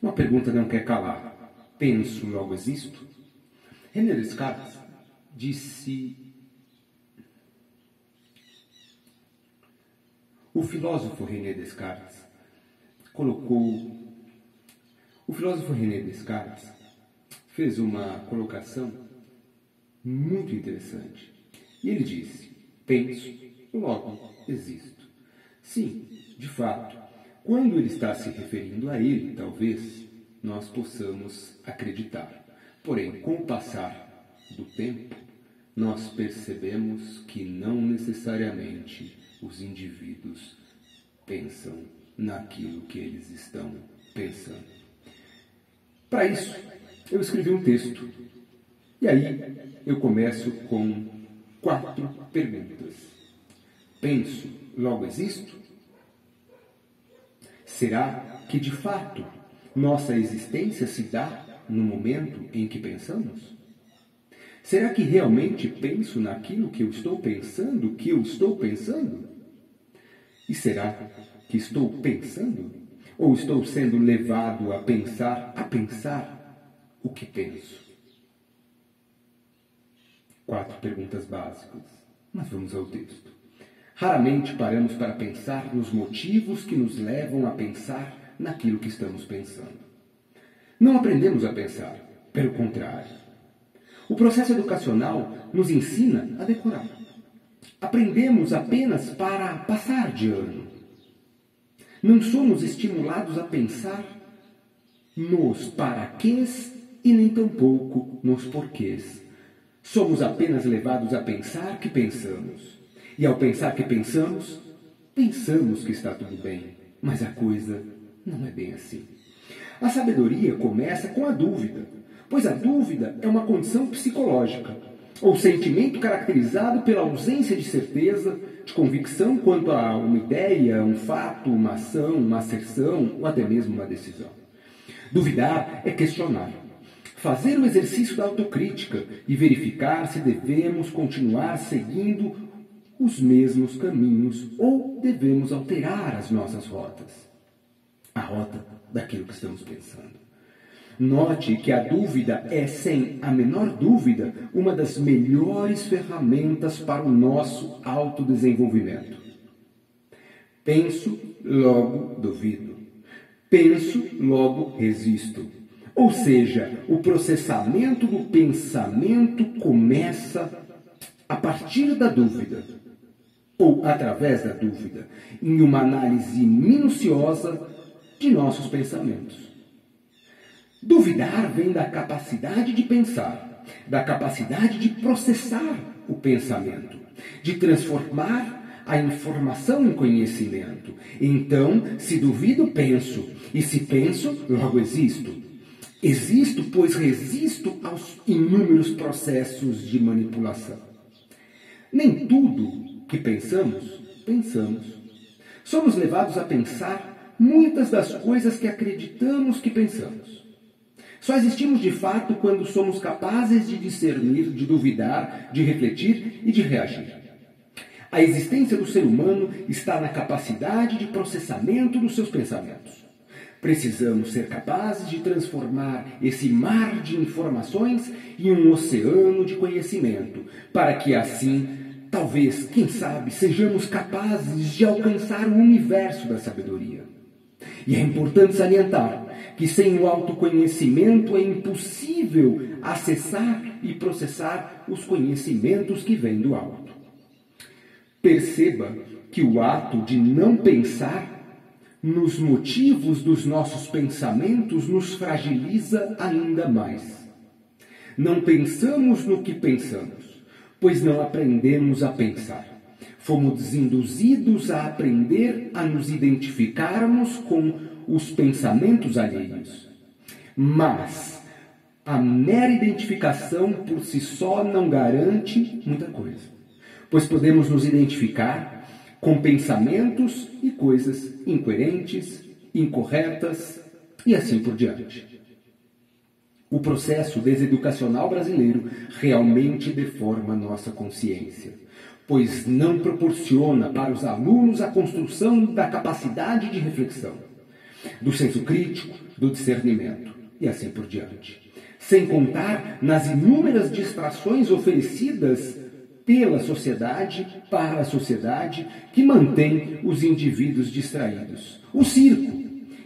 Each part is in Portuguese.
Uma pergunta não quer calar. Penso, logo existo? René Descartes disse. O filósofo René Descartes colocou. O filósofo René Descartes fez uma colocação muito interessante. E ele disse: Penso, logo existo. Sim, de fato, quando ele está se referindo a ele, talvez nós possamos acreditar. Porém, com o passar do tempo, nós percebemos que não necessariamente os indivíduos pensam naquilo que eles estão pensando. Para isso, eu escrevi um texto. E aí eu começo com quatro perguntas. Penso, logo existo? Será que de fato nossa existência se dá no momento em que pensamos? Será que realmente penso naquilo que eu estou pensando, que eu estou pensando? E será que estou pensando? Ou estou sendo levado a pensar, a pensar o que penso? Quatro perguntas básicas, mas vamos ao texto. Raramente paramos para pensar nos motivos que nos levam a pensar naquilo que estamos pensando. Não aprendemos a pensar, pelo contrário. O processo educacional nos ensina a decorar. Aprendemos apenas para passar de ano. Não somos estimulados a pensar nos paraquês e nem tampouco nos porquês. Somos apenas levados a pensar que pensamos. E ao pensar que pensamos, pensamos que está tudo bem. Mas a coisa não é bem assim. A sabedoria começa com a dúvida, pois a dúvida é uma condição psicológica, ou sentimento caracterizado pela ausência de certeza, de convicção quanto a uma ideia, um fato, uma ação, uma asserção ou até mesmo uma decisão. Duvidar é questionar. Fazer o exercício da autocrítica e verificar se devemos continuar seguindo os mesmos caminhos ou devemos alterar as nossas rotas. A rota daquilo que estamos pensando. Note que a dúvida é, sem a menor dúvida, uma das melhores ferramentas para o nosso autodesenvolvimento. Penso, logo duvido. Penso, logo resisto. Ou seja, o processamento do pensamento começa a partir da dúvida, ou através da dúvida, em uma análise minuciosa de nossos pensamentos. Duvidar vem da capacidade de pensar, da capacidade de processar o pensamento, de transformar a informação em conhecimento. Então, se duvido, penso, e se penso, logo existo. Existo, pois resisto aos inúmeros processos de manipulação. Nem tudo que pensamos, pensamos. Somos levados a pensar muitas das coisas que acreditamos que pensamos. Só existimos de fato quando somos capazes de discernir, de duvidar, de refletir e de reagir. A existência do ser humano está na capacidade de processamento dos seus pensamentos. Precisamos ser capazes de transformar esse mar de informações em um oceano de conhecimento, para que assim, talvez, quem sabe, sejamos capazes de alcançar o universo da sabedoria. E é importante salientar que sem o autoconhecimento é impossível acessar e processar os conhecimentos que vêm do alto. Perceba que o ato de não pensar nos motivos dos nossos pensamentos nos fragiliza ainda mais. Não pensamos no que pensamos, pois não aprendemos a pensar. Fomos induzidos a aprender a nos identificarmos com os pensamentos alheios. Mas a mera identificação por si só não garante muita coisa, pois podemos nos identificar com pensamentos e coisas incoerentes, incorretas e assim por diante. O processo deseducacional brasileiro realmente deforma nossa consciência, pois não proporciona para os alunos a construção da capacidade de reflexão do senso crítico, do discernimento e assim por diante. Sem contar nas inúmeras distrações oferecidas pela sociedade para a sociedade que mantém os indivíduos distraídos. O circo,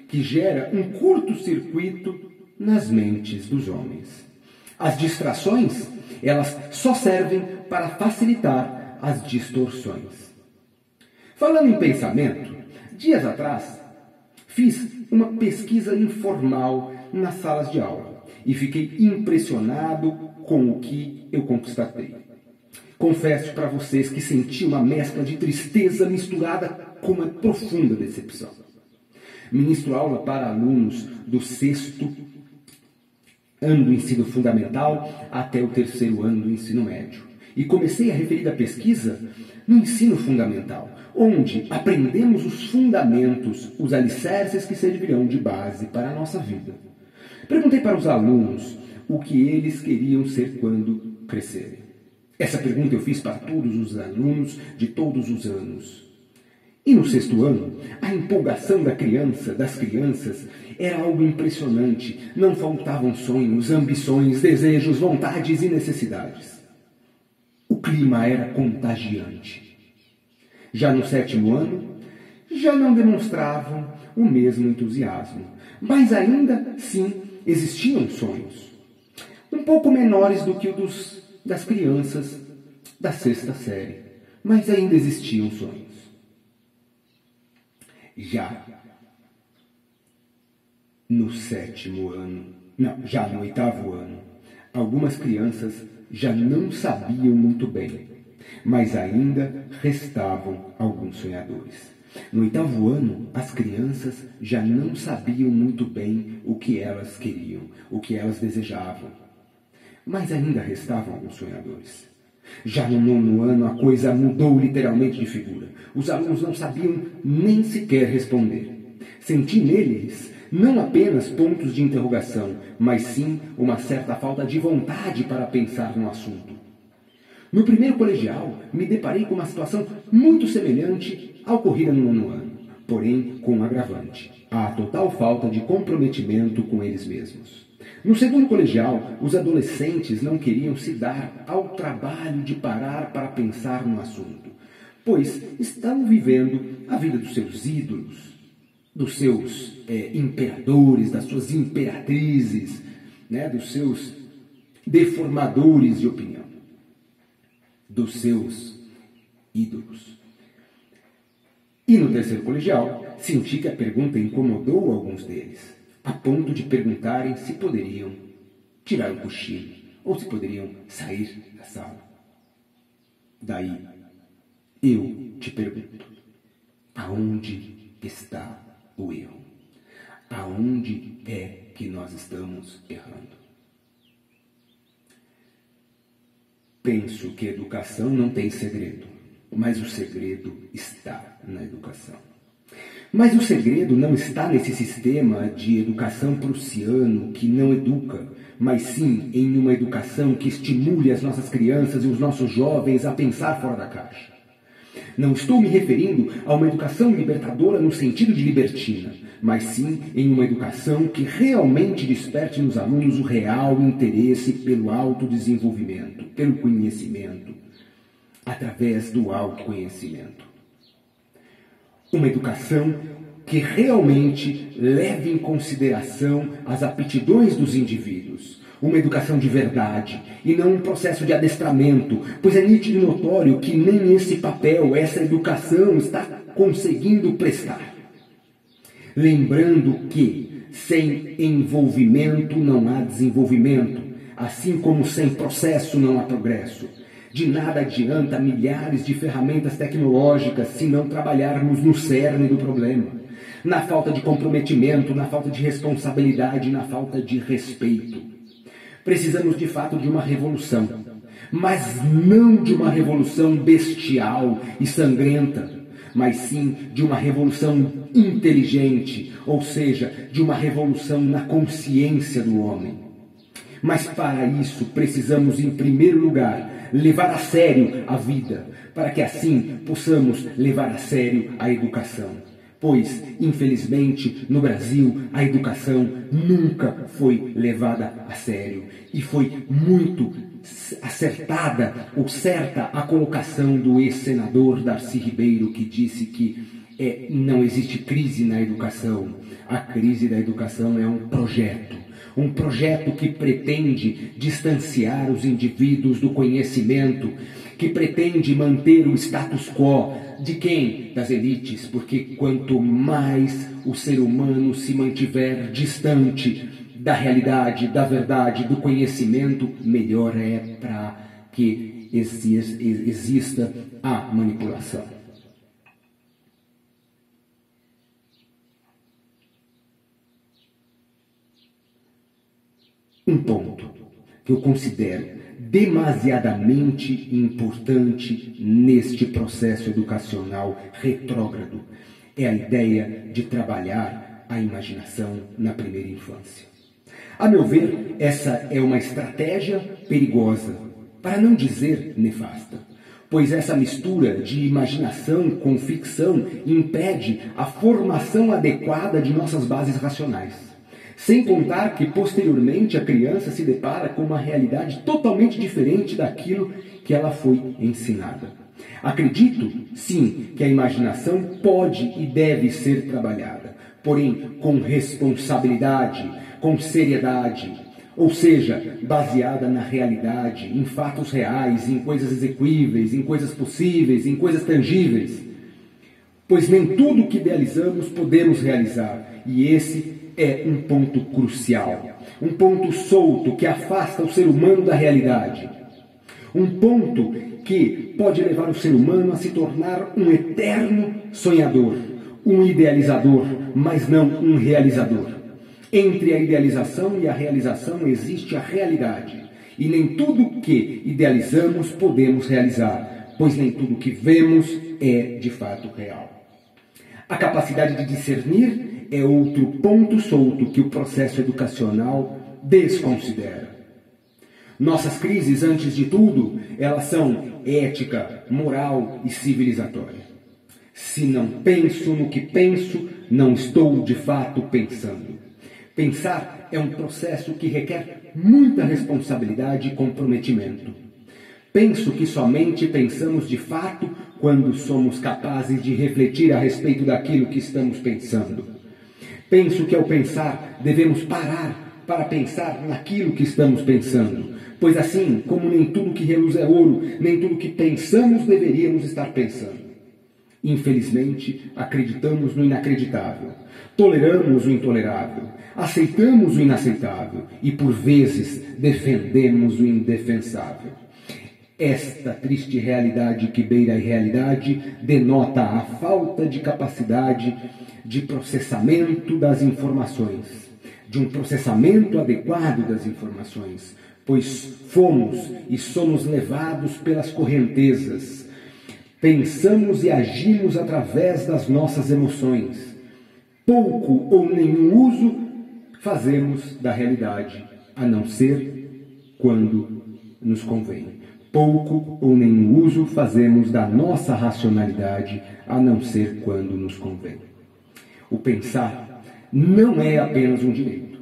que gera um curto-circuito nas mentes dos homens. As distrações, elas só servem para facilitar as distorções. Falando em pensamento, dias atrás fiz uma pesquisa informal nas salas de aula e fiquei impressionado com o que eu constatei. Confesso para vocês que senti uma mescla de tristeza misturada com uma profunda decepção. Ministro aula para alunos do sexto ano do ensino fundamental até o terceiro ano do ensino médio. E comecei a referir a pesquisa no ensino fundamental, onde aprendemos os fundamentos, os alicerces que servirão de base para a nossa vida. Perguntei para os alunos o que eles queriam ser quando crescerem. Essa pergunta eu fiz para todos os alunos de todos os anos. E no sexto ano, a empolgação da criança, das crianças, era algo impressionante. Não faltavam sonhos, ambições, desejos, vontades e necessidades. O clima era contagiante. Já no sétimo ano, já não demonstravam o mesmo entusiasmo, mas ainda sim existiam sonhos, um pouco menores do que o dos, das crianças da sexta série, mas ainda existiam sonhos. Já no sétimo ano, não, já no oitavo ano, algumas crianças já não sabiam muito bem, mas ainda restavam alguns sonhadores. No oitavo ano, as crianças já não sabiam muito bem o que elas queriam, o que elas desejavam, mas ainda restavam alguns sonhadores. Já no nono ano, a coisa mudou literalmente de figura. Os alunos não sabiam nem sequer responder. Senti neles não apenas pontos de interrogação, mas sim uma certa falta de vontade para pensar no assunto. No primeiro colegial, me deparei com uma situação muito semelhante à ocorrida no nono ano, porém com um agravante: a total falta de comprometimento com eles mesmos. No segundo colegial, os adolescentes não queriam se dar ao trabalho de parar para pensar no assunto, pois estavam vivendo a vida dos seus ídolos, dos seus é, imperadores, das suas imperatrizes, né, dos seus deformadores de opinião, dos seus ídolos. E no terceiro colegial, senti que a pergunta incomodou alguns deles a ponto de perguntarem se poderiam tirar um cochilo ou se poderiam sair da sala. Daí, eu te pergunto: aonde está o erro? Aonde é que nós estamos errando? Penso que educação não tem segredo, mas o segredo está na educação. Mas o segredo não está nesse sistema de educação prussiano que não educa, mas sim em uma educação que estimule as nossas crianças e os nossos jovens a pensar fora da caixa. Não estou me referindo a uma educação libertadora no sentido de libertina, mas sim em uma educação que realmente desperte nos alunos o real interesse pelo autodesenvolvimento, pelo conhecimento, através do autoconhecimento. Uma educação que realmente leve em consideração as aptidões dos indivíduos. Uma educação de verdade e não um processo de adestramento, pois é nítido e notório que nem esse papel, essa educação está conseguindo prestar. Lembrando que sem envolvimento não há desenvolvimento, assim como sem processo não há progresso. De nada adianta milhares de ferramentas tecnológicas se não trabalharmos no cerne do problema. Na falta de comprometimento, na falta de responsabilidade, na falta de respeito. Precisamos de fato de uma revolução, mas não de uma revolução bestial e sangrenta, mas sim de uma revolução inteligente, ou seja, de uma revolução na consciência do homem. Mas para isso precisamos, em primeiro lugar, levar a sério a vida, para que assim possamos levar a sério a educação. pois, infelizmente, no Brasil, a educação nunca foi levada a sério e foi muito acertada ou certa a colocação do ex-senador Darcy Ribeiro, que disse que é, não existe crise na educação. A crise da educação é um projeto. Um projeto que pretende distanciar os indivíduos do conhecimento, que pretende manter o status quo, de quem? Das elites, porque quanto mais o ser humano se mantiver distante da realidade, da verdade, do conhecimento, melhor é para que exista a manipulação. Um ponto que eu considero demasiadamente importante neste processo educacional retrógrado é a ideia de trabalhar a imaginação na primeira infância. A meu ver, essa é uma estratégia perigosa, para não dizer nefasta, pois essa mistura de imaginação com ficção impede a formação adequada de nossas bases racionais. Sem contar que posteriormente a criança se depara com uma realidade totalmente diferente daquilo que ela foi ensinada. Acredito, sim, que a imaginação pode e deve ser trabalhada, porém com responsabilidade, com seriedade, ou seja, baseada na realidade, em fatos reais, em coisas execuíveis, em coisas possíveis, em coisas tangíveis. Pois nem tudo que idealizamos podemos realizar, e esse é um ponto crucial, um ponto solto que afasta o ser humano da realidade. Um ponto que pode levar o ser humano a se tornar um eterno sonhador, um idealizador, mas não um realizador. Entre a idealização e a realização existe a realidade. E nem tudo que idealizamos podemos realizar, pois nem tudo que vemos é de fato real. A capacidade de discernir é outro ponto solto que o processo educacional desconsidera. Nossas crises, antes de tudo, elas são ética, moral e civilizatória. Se não penso no que penso, não estou de fato pensando. Pensar é um processo que requer muita responsabilidade e comprometimento. Penso que somente pensamos de fato quando somos capazes de refletir a respeito daquilo que estamos pensando. Penso que ao pensar devemos parar para pensar naquilo que estamos pensando, pois assim como nem tudo que reluz é ouro, nem tudo que pensamos deveríamos estar pensando. Infelizmente, acreditamos no inacreditável, toleramos o intolerável, aceitamos o inaceitável e, por vezes, defendemos o indefensável. Esta triste realidade que beira a irrealidade denota a falta de capacidade de processamento das informações, de um processamento adequado das informações, pois fomos e somos levados pelas correntezas. Pensamos e agimos através das nossas emoções. Pouco ou nenhum uso fazemos da realidade, a não ser quando nos convém. Pouco ou nenhum uso fazemos da nossa racionalidade, a não ser quando nos convém. O pensar não é apenas um direito,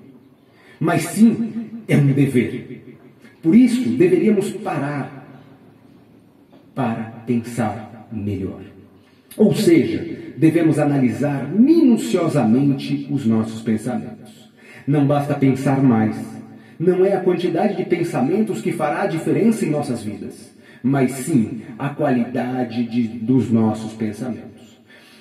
mas sim é um dever. Por isso, deveríamos parar para pensar melhor. Ou seja, devemos analisar minuciosamente os nossos pensamentos. Não basta pensar mais. Não é a quantidade de pensamentos que fará a diferença em nossas vidas, mas sim a qualidade de, dos nossos pensamentos.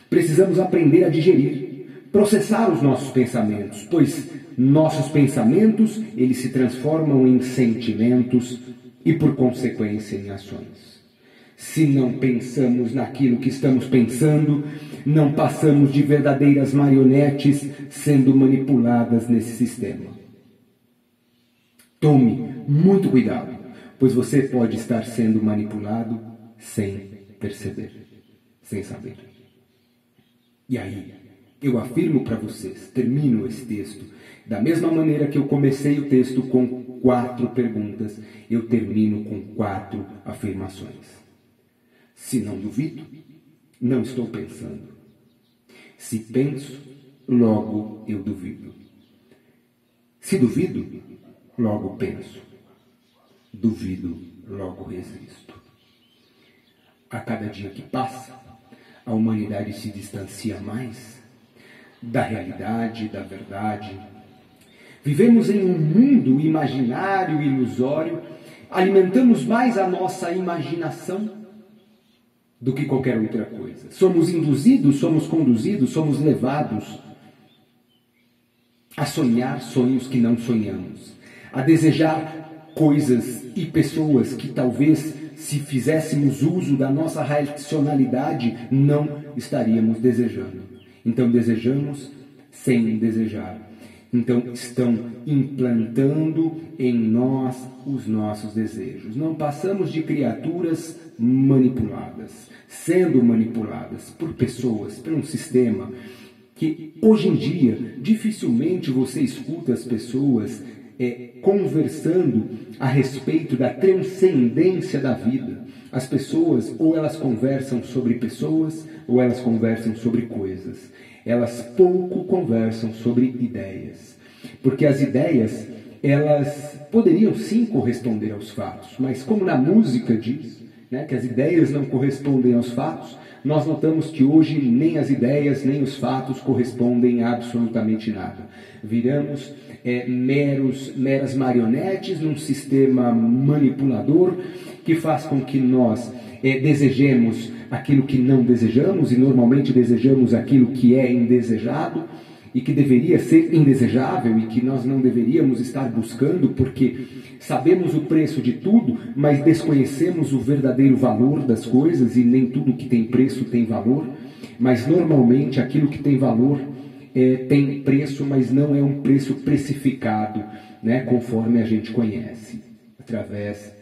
Precisamos aprender a digerir processar os nossos pensamentos, pois nossos pensamentos, eles se transformam em sentimentos e por consequência em ações. Se não pensamos naquilo que estamos pensando, não passamos de verdadeiras marionetes sendo manipuladas nesse sistema. Tome muito cuidado, pois você pode estar sendo manipulado sem perceber, sem saber. E aí, eu afirmo para vocês, termino esse texto, da mesma maneira que eu comecei o texto com quatro perguntas, eu termino com quatro afirmações. Se não duvido, não estou pensando. Se penso, logo eu duvido. Se duvido, logo penso. Duvido, logo resisto. A cada dia que passa, a humanidade se distancia mais da realidade, da verdade. Vivemos em um mundo imaginário, ilusório, alimentamos mais a nossa imaginação do que qualquer outra coisa. Somos induzidos, somos conduzidos, somos levados a sonhar sonhos que não sonhamos, a desejar coisas e pessoas que talvez, se fizéssemos uso da nossa racionalidade, não estaríamos desejando. Então desejamos sem desejar. Então estão implantando em nós os nossos desejos. Não passamos de criaturas manipuladas, sendo manipuladas por pessoas, por um sistema que hoje em dia dificilmente você escuta as pessoas é, conversando a respeito da transcendência da vida. As pessoas ou elas conversam sobre pessoas ou elas conversam sobre coisas. Elas pouco conversam sobre ideias. Porque as ideias, elas poderiam sim corresponder aos fatos, mas como na música diz, né, que as ideias não correspondem aos fatos, nós notamos que hoje nem as ideias nem os fatos correspondem a absolutamente nada. Viramos é, meros, meras marionetes num sistema manipulador que faz com que nós é, desejemos aquilo que não desejamos e normalmente desejamos aquilo que é indesejado e que deveria ser indesejável e que nós não deveríamos estar buscando porque sabemos o preço de tudo, mas desconhecemos o verdadeiro valor das coisas e nem tudo que tem preço tem valor. Mas normalmente aquilo que tem valor é, tem preço, mas não é um preço precificado, né, conforme a gente conhece, através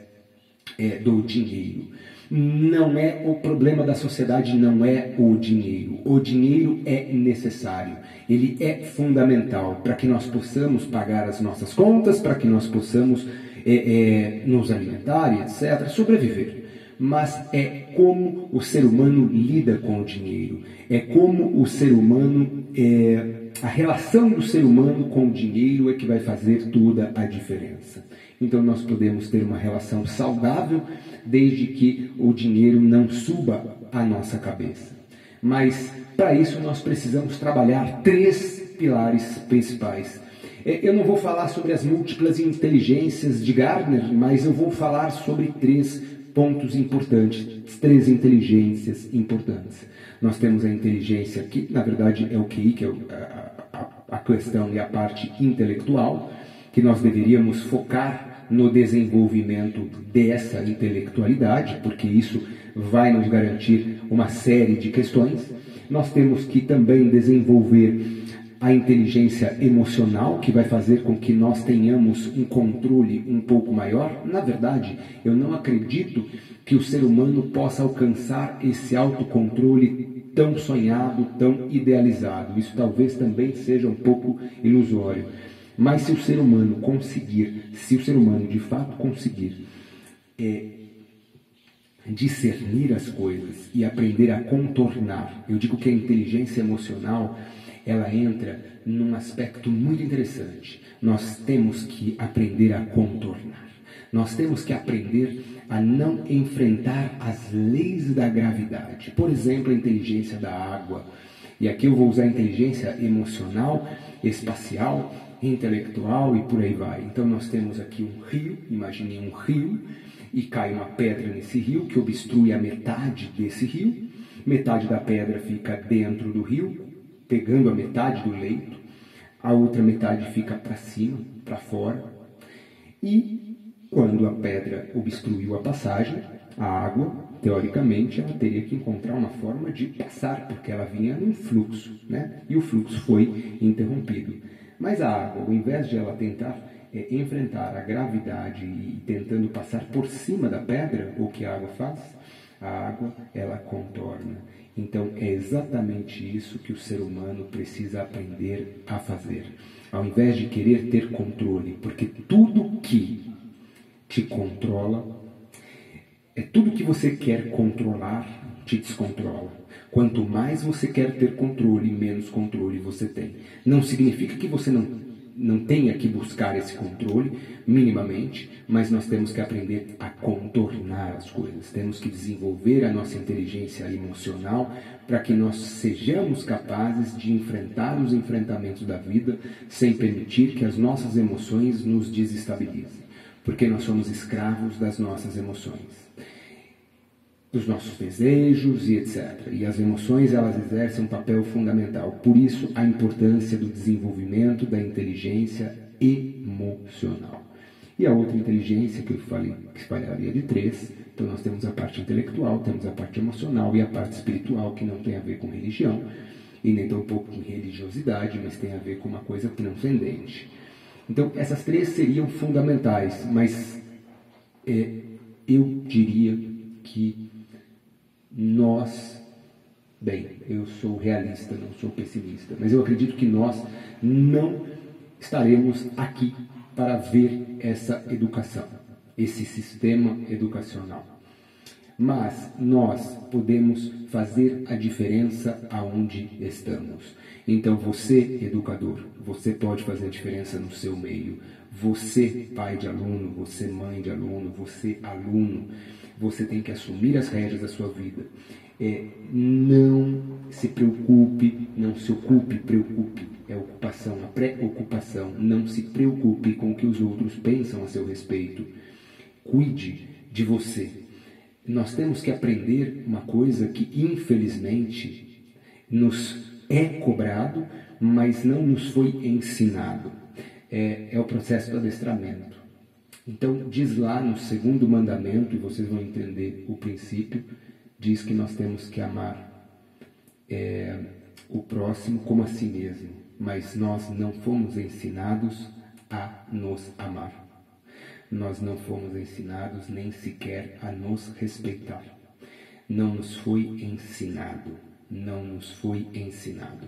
é, do dinheiro. Não é o problema da sociedade, não é o dinheiro. O dinheiro é necessário, ele é fundamental para que nós possamos pagar as nossas contas, para que nós possamos é, é, nos alimentar e etc., sobreviver. Mas é como o ser humano lida com o dinheiro, é como o ser humano, é, a relação do ser humano com o dinheiro é que vai fazer toda a diferença. Então nós podemos ter uma relação saudável desde que o dinheiro não suba a nossa cabeça. Mas para isso nós precisamos trabalhar três pilares principais. É, eu não vou falar sobre as múltiplas inteligências de Gardner, mas eu vou falar sobre três pontos importantes, três inteligências importantes. Nós temos a inteligência que, na verdade, é o QI, que é a, a, a questão e a parte intelectual, que nós deveríamos focar no desenvolvimento dessa intelectualidade, porque isso vai nos garantir uma série de questões. Nós temos que também desenvolver a inteligência emocional, que vai fazer com que nós tenhamos um controle um pouco maior. Na verdade, eu não acredito que o ser humano possa alcançar esse autocontrole tão sonhado, tão idealizado. Isso talvez também seja um pouco ilusório. Mas se o ser humano conseguir, se o ser humano de fato conseguir é, discernir as coisas e aprender a contornar, eu digo que a inteligência emocional ela entra num aspecto muito interessante. Nós temos que aprender a contornar. Nós temos que aprender a não enfrentar as leis da gravidade. Por exemplo, a inteligência da água. E aqui eu vou usar inteligência emocional, espacial, intelectual e por aí vai. Então nós temos aqui um rio, imagine um rio, e cai uma pedra nesse rio que obstrui a metade desse rio. Metade da pedra fica dentro do rio, pegando a metade do leito, a outra metade fica para cima, para fora. E quando a pedra obstruiu a passagem, a água, teoricamente, ela teria que encontrar uma forma de passar, porque ela vinha num fluxo, né? E o fluxo foi interrompido. Mas a água, ao invés de ela tentar é, enfrentar a gravidade e tentando passar por cima da pedra, o que a água faz? A água, ela contorna. Então é exatamente isso que o ser humano precisa aprender a fazer. Ao invés de querer ter controle, porque tudo que te controla, é tudo que você quer controlar, te descontrola. Quanto mais você quer ter controle, menos controle você tem. Não significa que você não não tenha que buscar esse controle minimamente, mas nós temos que aprender a contornar as coisas. Temos que desenvolver a nossa inteligência emocional para que nós sejamos capazes de enfrentar os enfrentamentos da vida sem permitir que as nossas emoções nos desestabilizem, porque nós somos escravos das nossas emoções dos nossos desejos e etc. E as emoções elas exercem um papel fundamental. Por isso a importância do desenvolvimento da inteligência emocional. E a outra inteligência que eu falei que espalharia de três. Então nós temos a parte intelectual, temos a parte emocional e a parte espiritual que não tem a ver com religião e nem tão pouco com religiosidade, mas tem a ver com uma coisa transcendente. Então essas três seriam fundamentais, mas é, eu diria que nós, bem, eu sou realista, não sou pessimista, mas eu acredito que nós não estaremos aqui para ver essa educação, esse sistema educacional. Mas nós podemos fazer a diferença aonde estamos. Então você, educador, você pode fazer a diferença no seu meio. Você, pai de aluno, você, mãe de aluno, você, aluno, você tem que assumir as rédeas da sua vida. É, não se preocupe, não se ocupe, preocupe. É ocupação, a preocupação. Não se preocupe com o que os outros pensam a seu respeito. Cuide de você. Nós temos que aprender uma coisa que, infelizmente, nos é cobrado, mas não nos foi ensinado. É, é o processo do adestramento. Então, diz lá no segundo mandamento, e vocês vão entender o princípio, diz que nós temos que amar é, o próximo como a si mesmo, mas nós não fomos ensinados a nos amar. Nós não fomos ensinados nem sequer a nos respeitar. Não nos foi ensinado. Não nos foi ensinado.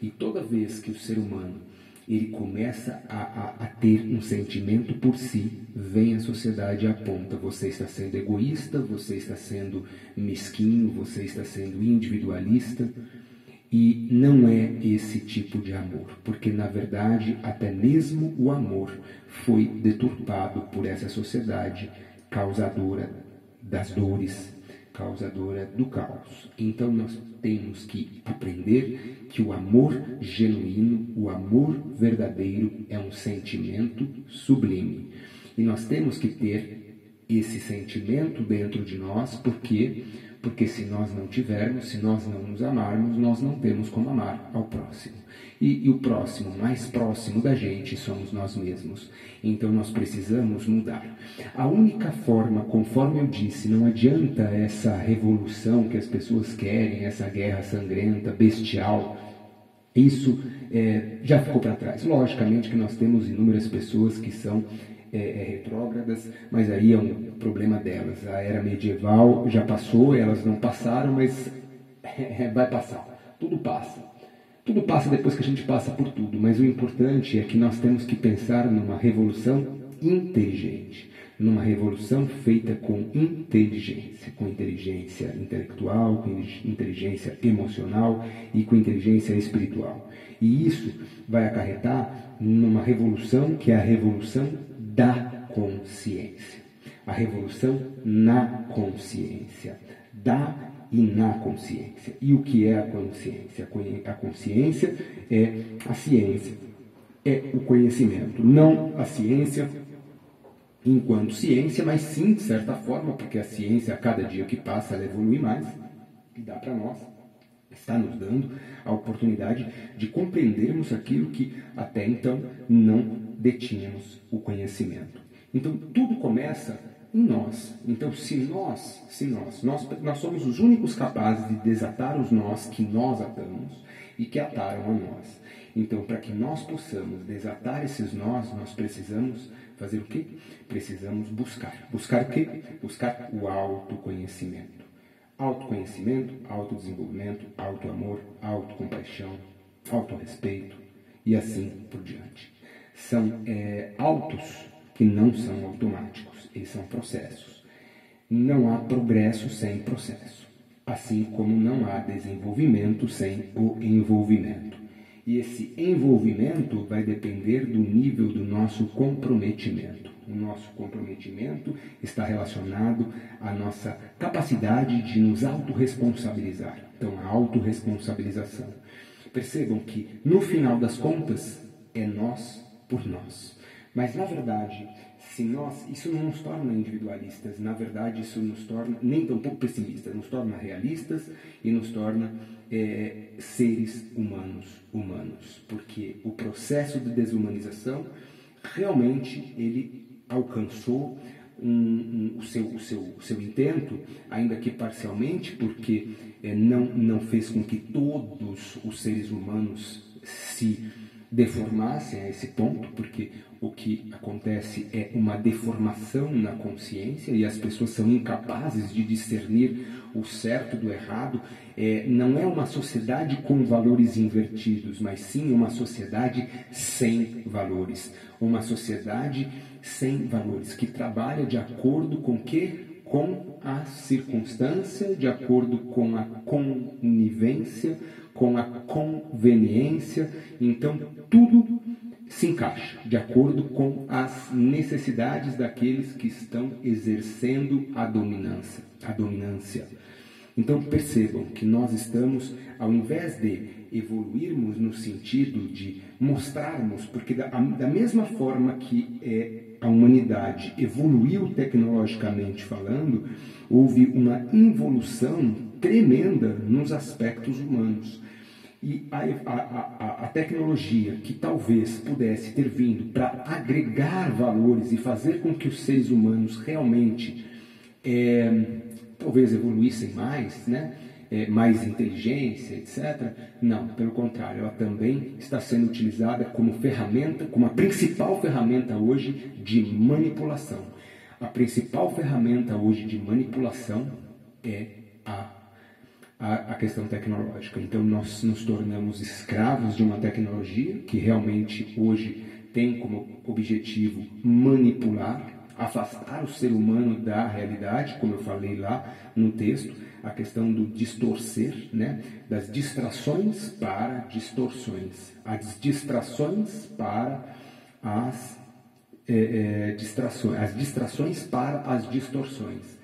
E toda vez que o ser humano ele começa a, a, a, ter um sentimento por si, vem a sociedade e aponta: você está sendo egoísta, você está sendo mesquinho, você está sendo individualista. E não é esse tipo de amor, porque na verdade até mesmo o amor foi deturpado por essa sociedade causadora das dores, causadora do caos. Então nós temos que aprender que o amor genuíno, o amor verdadeiro é um sentimento sublime. E nós temos que ter esse sentimento dentro de nós, porque porque se nós não tivermos, se nós não nos amarmos, nós não temos como amar ao próximo. E, e, o próximo, mais próximo da gente, somos nós mesmos. Então nós precisamos mudar. A única forma, conforme eu disse, não adianta essa revolução que as pessoas querem, essa guerra sangrenta, bestial. Isso é, já ficou para trás. Logicamente que nós temos inúmeras pessoas que são é, é, retrógradas, mas aí é um problema delas. A era medieval já passou, elas não passaram, mas é, vai passar. Tudo passa. Tudo passa depois que a gente passa por tudo, mas o importante é que nós temos que pensar numa revolução inteligente, numa revolução feita com inteligência, com inteligência intelectual, com inteligência emocional e com inteligência espiritual. E isso vai acarretar numa revolução que é a revolução da consciência. A revolução na consciência. Da e na consciência. E o que é a consciência? A consciência é a ciência, é o conhecimento. Não a ciência enquanto ciência, mas sim, de certa forma, porque a ciência, a cada dia que passa, ela evolui mais, e dá para nós, está nos dando a oportunidade de compreendermos aquilo que até então não detínhamos o conhecimento. Então tudo começa em nós. Então se nós, se nós, nós, nós somos os únicos capazes de desatar os nós que nós atamos e que ataram a nós. Então para que nós possamos desatar esses nós, nós precisamos fazer o quê? Precisamos buscar. Buscar o quê? Buscar o autoconhecimento. Autoconhecimento, autodesenvolvimento, autoamor, autocompaixão, autorrespeito e assim por diante são é, autos que não são automáticos, eles são processos. Não há progresso sem processo. assim como não há desenvolvimento sem o envolvimento. E esse envolvimento vai depender do nível do nosso comprometimento. O nosso comprometimento está relacionado à nossa capacidade de nos autorresponsabilizar. Então, a autorresponsabilização. Percebam que, no final das contas, é nós por nós. Mas, na verdade, se nós, isso não nos torna individualistas, na verdade, isso nos torna nem tão pouco pessimistas, nos torna realistas e nos torna é, seres humanos, humanos, porque o processo de desumanização realmente ele alcançou um, um, o, seu, o, seu, o seu intento, ainda que parcialmente, porque é, não, não fez com que todos os seres humanos se deformassem a esse ponto, porque o que acontece é uma deformação na consciência e as pessoas são incapazes de discernir o certo do errado. É, não é uma sociedade com valores invertidos, mas sim uma sociedade sem valores. Uma sociedade sem valores, que trabalha de acordo com que? Com a circunstância, de acordo com a conivência, com a conveniência. Então, tudo se encaixa de acordo com as necessidades daqueles que estão exercendo a dominância. A dominância. Então percebam que nós estamos, ao invés de evoluirmos no sentido de mostrarmos, porque da, da mesma forma que é, a humanidade evoluiu tecnologicamente falando, houve uma involução tremenda nos aspectos humanos. E a, a, a, a tecnologia que talvez pudesse ter vindo para agregar valores e fazer com que os seres humanos realmente é, talvez evoluíssem mais, né? É, mais inteligência, etc. Não, pelo contrário, ela também está sendo utilizada como ferramenta, como a principal ferramenta hoje de manipulação. A principal ferramenta hoje de manipulação é a a, a, questão tecnológica. Então, nós nos tornamos escravos de uma tecnologia que realmente hoje tem como objetivo manipular, afastar o ser humano da realidade, como eu falei lá no texto, a questão do distorcer, né? das distrações para distorções, as distrações para as é, é, distrações, as distrações para as distorções.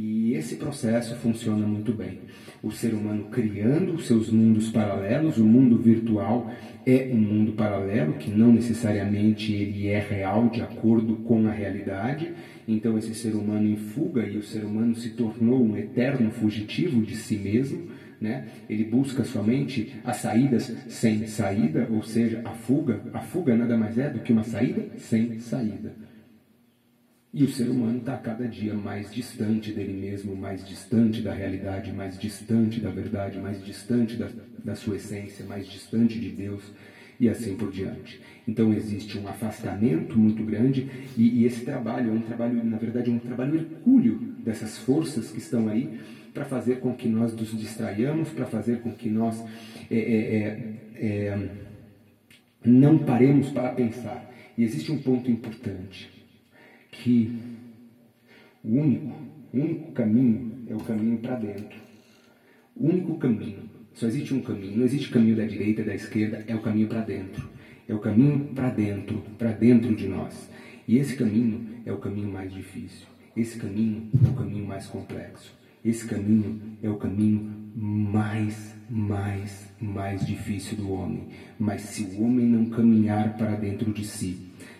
E esse processo funciona muito bem. O ser humano criando seus mundos paralelos, o mundo virtual é um mundo paralelo que não necessariamente ele é real de acordo com a realidade. Então esse ser humano em fuga e o ser humano se tornou um eterno fugitivo de si mesmo. Né? Ele busca somente as saídas sem saída, ou seja, a fuga. A fuga nada mais é do que uma saída sem saída. E o ser humano está cada dia mais distante dele mesmo, mais distante da realidade, mais distante da verdade, mais distante da, da sua essência, mais distante de Deus e assim por diante. Então existe um afastamento muito grande e, e esse trabalho é um trabalho, na verdade, é um trabalho hercúleo dessas forças que estão aí para fazer com que nós nos distraiamos, para fazer com que nós é, é, é, é não paremos para pensar. E existe um ponto importante que o único, único caminho é o caminho para dentro. O único caminho. Só existe um caminho. Não existe caminho da direita, da esquerda. É o caminho para dentro. É o caminho para dentro, para dentro de nós. E esse caminho é o caminho mais difícil. Esse caminho é o caminho mais complexo. Esse caminho é o caminho mais, mais, mais difícil do homem. Mas se o homem não caminhar para dentro de si,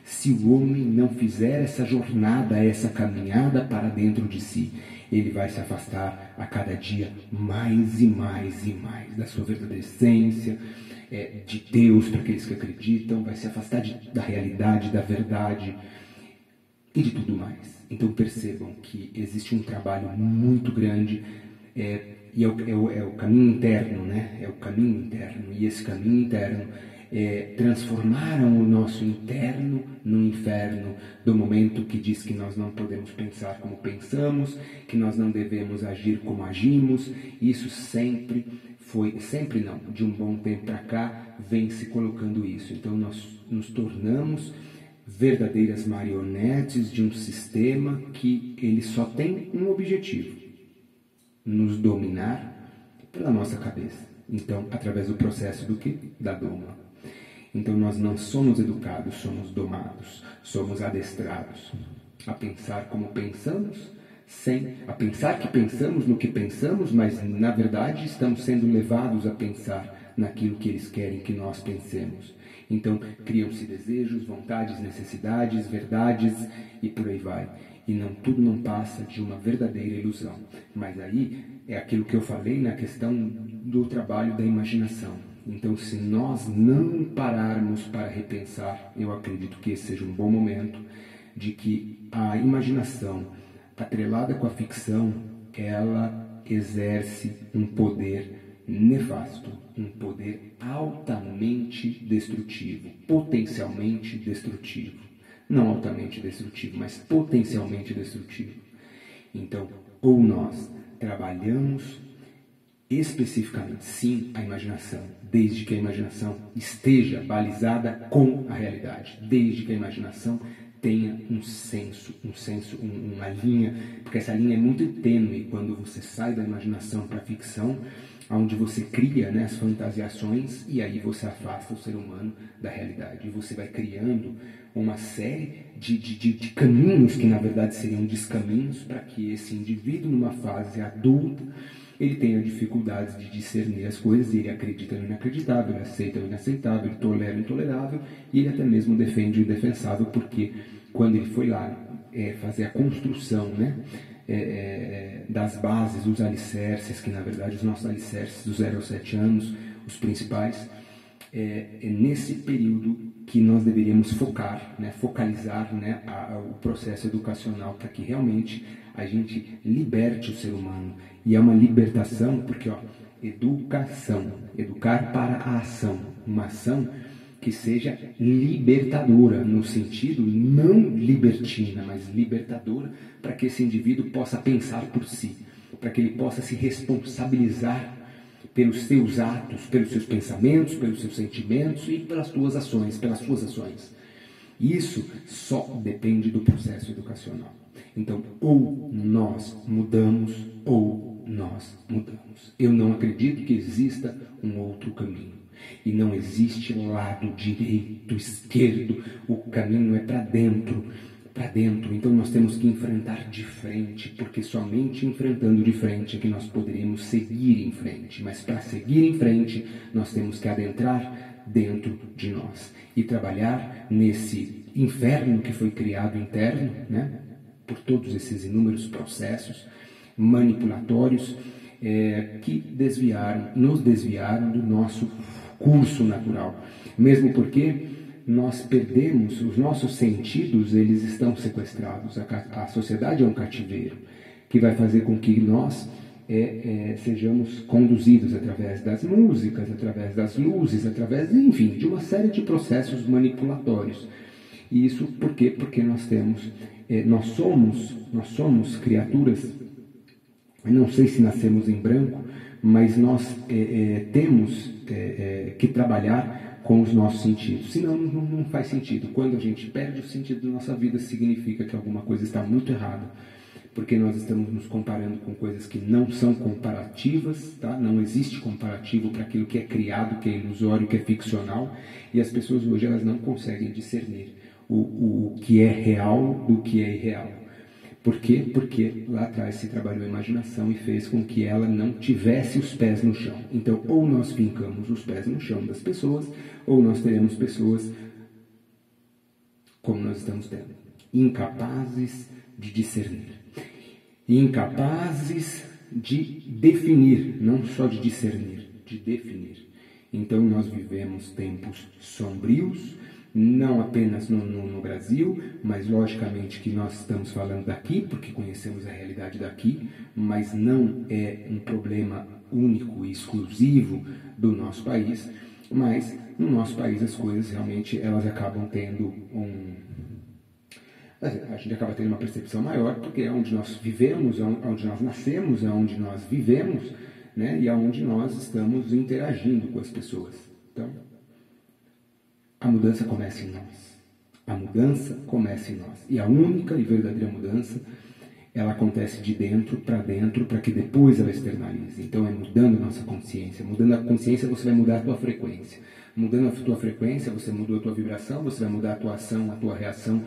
se o homem não fizer essa jornada, essa caminhada para dentro de si, ele vai se afastar a cada dia mais e mais e mais da sua verdadeira essência, é, de Deus para aqueles que acreditam, vai se afastar de, da realidade, da verdade e de tudo mais. Então percebam que existe um trabalho muito grande é, e é o, é, o, é o caminho interno, né? É o caminho interno e esse caminho interno é, transformaram o nosso interno no inferno, do momento que diz que nós não podemos pensar como pensamos, que nós não devemos agir como agimos. Isso sempre foi, sempre não, de um bom tempo para cá, vem se colocando isso. Então nós nos tornamos verdadeiras marionetes de um sistema que ele só tem um objetivo: nos dominar pela nossa cabeça. Então, através do processo do que? Da doma. Então, nós não somos educados, somos domados, somos adestrados a pensar como pensamos, sem a pensar que pensamos no que pensamos, mas na verdade estamos sendo levados a pensar naquilo que eles querem que nós pensemos. Então, criam-se desejos, vontades, necessidades, verdades e por aí vai. E não tudo não passa de uma verdadeira ilusão. Mas aí é aquilo que eu falei na questão do trabalho da imaginação. Então, se nós não pararmos para repensar, eu acredito que esse seja um bom momento de que a imaginação atrelada com a ficção, ela exerce um poder nefasto, um poder altamente destrutivo, potencialmente destrutivo. Não altamente destrutivo, mas potencialmente destrutivo. Então, ou nós trabalhamos especificamente, sim, a imaginação, desde que a imaginação esteja balizada com a realidade, desde que a imaginação tenha um senso, um senso, uma linha, porque essa linha é muito tênue quando você sai da imaginação para a ficção, onde você cria né, as fantasiações e aí você afasta o ser humano da realidade. E você vai criando uma série de, de, de, de caminhos que na verdade seriam descaminhos para que esse indivíduo, numa fase adulta, ele tenha dificuldades de discernir as coisas, ele acredita no inacreditável, ele aceita o inaceitável, ele tolera o intolerável e ele até mesmo defende o indefensável, porque quando ele foi lá é, fazer a construção né, é, é, das bases, os alicerces, que na verdade os nossos alicerces dos 0 aos 7 anos, os principais, é, é, nesse período que nós deveríamos focar, né, focalizar né, a, a, o processo educacional para que realmente a gente liberte o ser humano. E é uma libertação, porque ó, educação, educar para a ação, uma ação que seja libertadora, no sentido não libertina, mas libertadora, para que esse indivíduo possa pensar por si, para que ele possa se responsabilizar pelos seus atos, pelos seus pensamentos, pelos seus sentimentos e pelas suas ações, pelas suas ações. Isso só depende do processo educacional. Então, ou nós mudamos ou nós mudamos. Eu não acredito que exista um outro caminho. E não existe lado direito, esquerdo. O caminho é para dentro para dentro. Então nós temos que enfrentar de frente, porque somente enfrentando de frente é que nós poderemos seguir em frente. Mas para seguir em frente, nós temos que adentrar dentro de nós e trabalhar nesse inferno que foi criado interno, né? Por todos esses inúmeros processos manipulatórios é, que desviaram, nos desviaram do nosso curso natural. Mesmo porque nós perdemos, os nossos sentidos, eles estão sequestrados. A, a sociedade é um cativeiro que vai fazer com que nós é, é, sejamos conduzidos através das músicas, através das luzes, através, enfim, de uma série de processos manipulatórios. E isso por quê? Porque nós temos, é, nós somos, nós somos criaturas, não sei se nascemos em branco, mas nós é, é, temos é, que trabalhar com os nossos sentidos. Senão, não, não faz sentido. Quando a gente perde o sentido da nossa vida, significa que alguma coisa está muito errada. Porque nós estamos nos comparando com coisas que não são comparativas, tá? não existe comparativo para aquilo que é criado, que é ilusório, que é ficcional, e as pessoas hoje elas não conseguem discernir o, o, o que é real do que é irreal. Por quê? Porque lá atrás se trabalhou a imaginação e fez com que ela não tivesse os pés no chão. Então, ou nós fincamos os pés no chão das pessoas, ou nós teremos pessoas como nós estamos tendo, incapazes de discernir, incapazes de definir, não só de discernir, de definir. Então, nós vivemos tempos sombrios não apenas no, no, no, Brasil, mas logicamente que nós estamos falando daqui, porque conhecemos a realidade daqui, mas não é um problema único e exclusivo do nosso país, mas no nosso país as coisas realmente elas acabam tendo um a gente acaba tendo uma percepção maior porque é onde nós vivemos, é onde nós nascemos, é onde nós vivemos, né? E é onde nós estamos interagindo com as pessoas. Então, a mudança começa em nós. A mudança começa em nós. E a única e verdadeira mudança, ela acontece de dentro para dentro para que depois ela externalize. Então é mudando a nossa consciência. Mudando a consciência, você vai mudar a tua frequência. Mudando a tua frequência, você mudou a tua vibração, você vai mudar a tua ação, a tua reação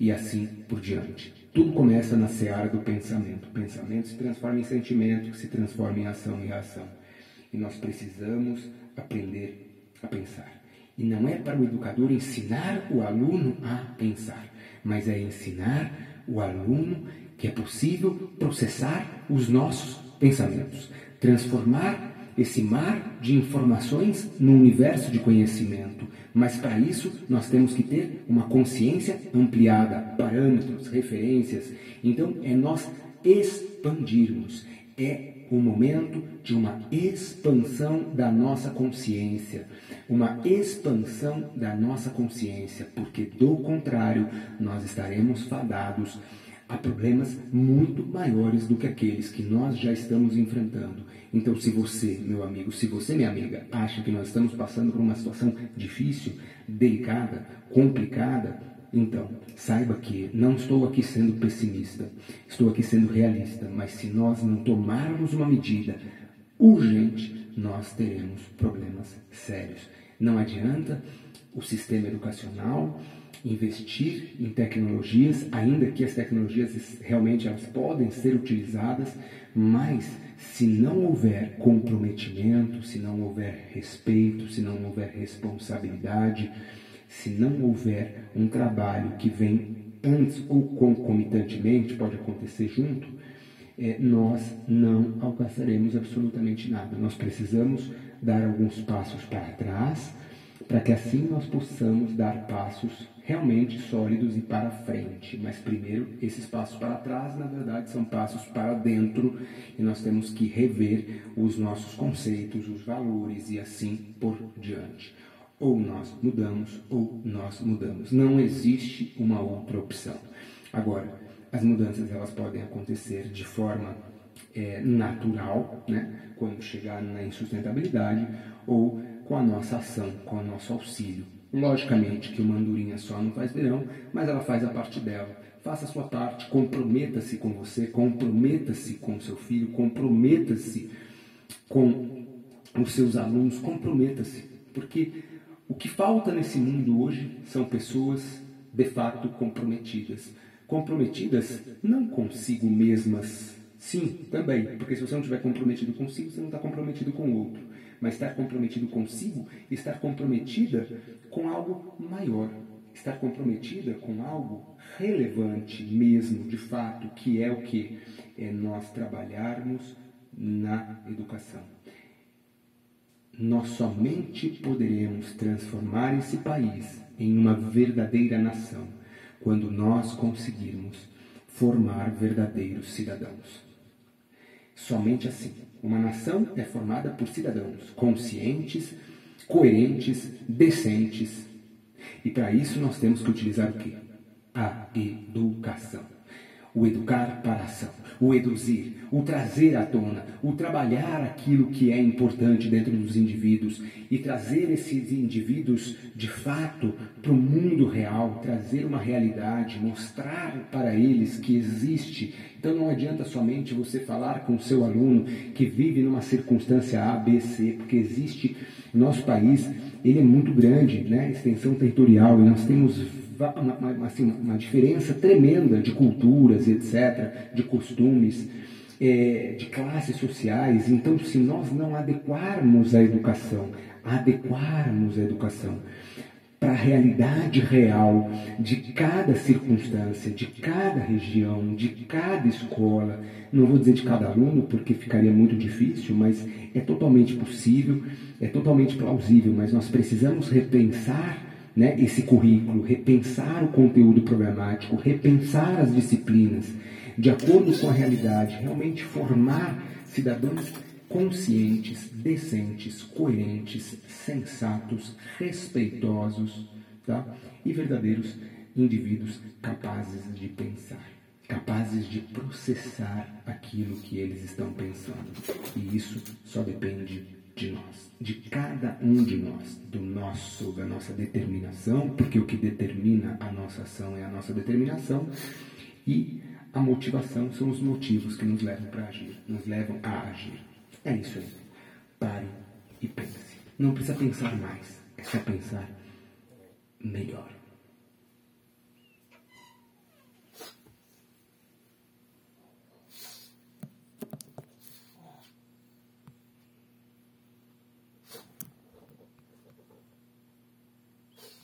e assim por diante. Tudo começa na seara do pensamento. O pensamento se transforma em sentimento, que se transforma em ação e reação. E nós precisamos aprender não é para o educador ensinar o aluno a pensar, mas é ensinar o aluno que é possível processar os nossos pensamentos, transformar esse mar de informações no universo de conhecimento. Mas para isso nós temos que ter uma consciência ampliada, parâmetros, referências. Então é nós expandirmos. É o momento de uma expansão da nossa consciência, uma expansão da nossa consciência, porque do contrário nós estaremos fadados a problemas muito maiores do que aqueles que nós já estamos enfrentando. Então, se você, meu amigo, se você, minha amiga, acha que nós estamos passando por uma situação difícil, delicada, complicada, então, saiba que não estou aqui sendo pessimista, estou aqui sendo realista, mas se nós não tomarmos uma medida urgente, nós teremos problemas sérios. Não adianta o sistema educacional investir em tecnologias, ainda que as tecnologias realmente elas podem ser utilizadas, mas se não houver comprometimento, se não houver respeito, se não houver responsabilidade, se não houver um trabalho que vem antes ou concomitantemente, pode acontecer junto, é, nós não alcançaremos absolutamente nada. Nós precisamos dar alguns passos para trás, para que assim nós possamos dar passos realmente sólidos e para frente. Mas primeiro, esses passos para trás, na verdade, são passos para dentro e nós temos que rever os nossos conceitos, os valores e assim por diante. Ou nós mudamos ou nós mudamos. Não existe uma outra opção. Agora, as mudanças elas podem acontecer de forma é, natural, né? quando chegar na insustentabilidade, ou com a nossa ação, com o nosso auxílio. Logicamente que uma andorinha só não faz verão, mas ela faz a parte dela. Faça a sua parte, comprometa-se com você, comprometa-se com seu filho, comprometa-se com os seus alunos, comprometa-se. Porque o que falta nesse mundo hoje são pessoas de fato comprometidas. Comprometidas não consigo mesmas, sim, também, porque se você não estiver comprometido consigo, você não está comprometido com o outro mas estar comprometido consigo, estar comprometida com algo maior, estar comprometida com algo relevante mesmo, de fato, que é o que é nós trabalharmos na educação. Nós somente poderemos transformar esse país em uma verdadeira nação quando nós conseguirmos formar verdadeiros cidadãos. Somente assim. Uma nação é formada por cidadãos conscientes, coerentes, decentes. E para isso nós temos que utilizar o quê? A educação. O educar para a ação, o eduzir, o trazer à tona, o trabalhar aquilo que é importante dentro dos indivíduos e trazer esses indivíduos de fato para o mundo real, trazer uma realidade, mostrar para eles que existe então não adianta somente você falar com o seu aluno que vive numa circunstância A, B, C, porque existe, nosso país, ele é muito grande, né? extensão territorial, e nós temos uma, uma, assim, uma diferença tremenda de culturas, etc., de costumes, é, de classes sociais. Então, se nós não adequarmos a educação, adequarmos a educação para a realidade real de cada circunstância, de cada região, de cada escola. Não vou dizer de cada aluno, porque ficaria muito difícil, mas é totalmente possível, é totalmente plausível, mas nós precisamos repensar né, esse currículo, repensar o conteúdo programático, repensar as disciplinas, de acordo com a realidade, realmente formar cidadãos conscientes, decentes, coerentes, sensatos, respeitosos tá? e verdadeiros indivíduos capazes de pensar, capazes de processar aquilo que eles estão pensando. E isso só depende de nós, de cada um de nós, do nosso, da nossa determinação, porque o que determina a nossa ação é a nossa determinação e a motivação, são os motivos que nos levam para agir, nos levam a agir. É isso aí. Pare e pense. Não precisa pensar mais, é só pensar melhor.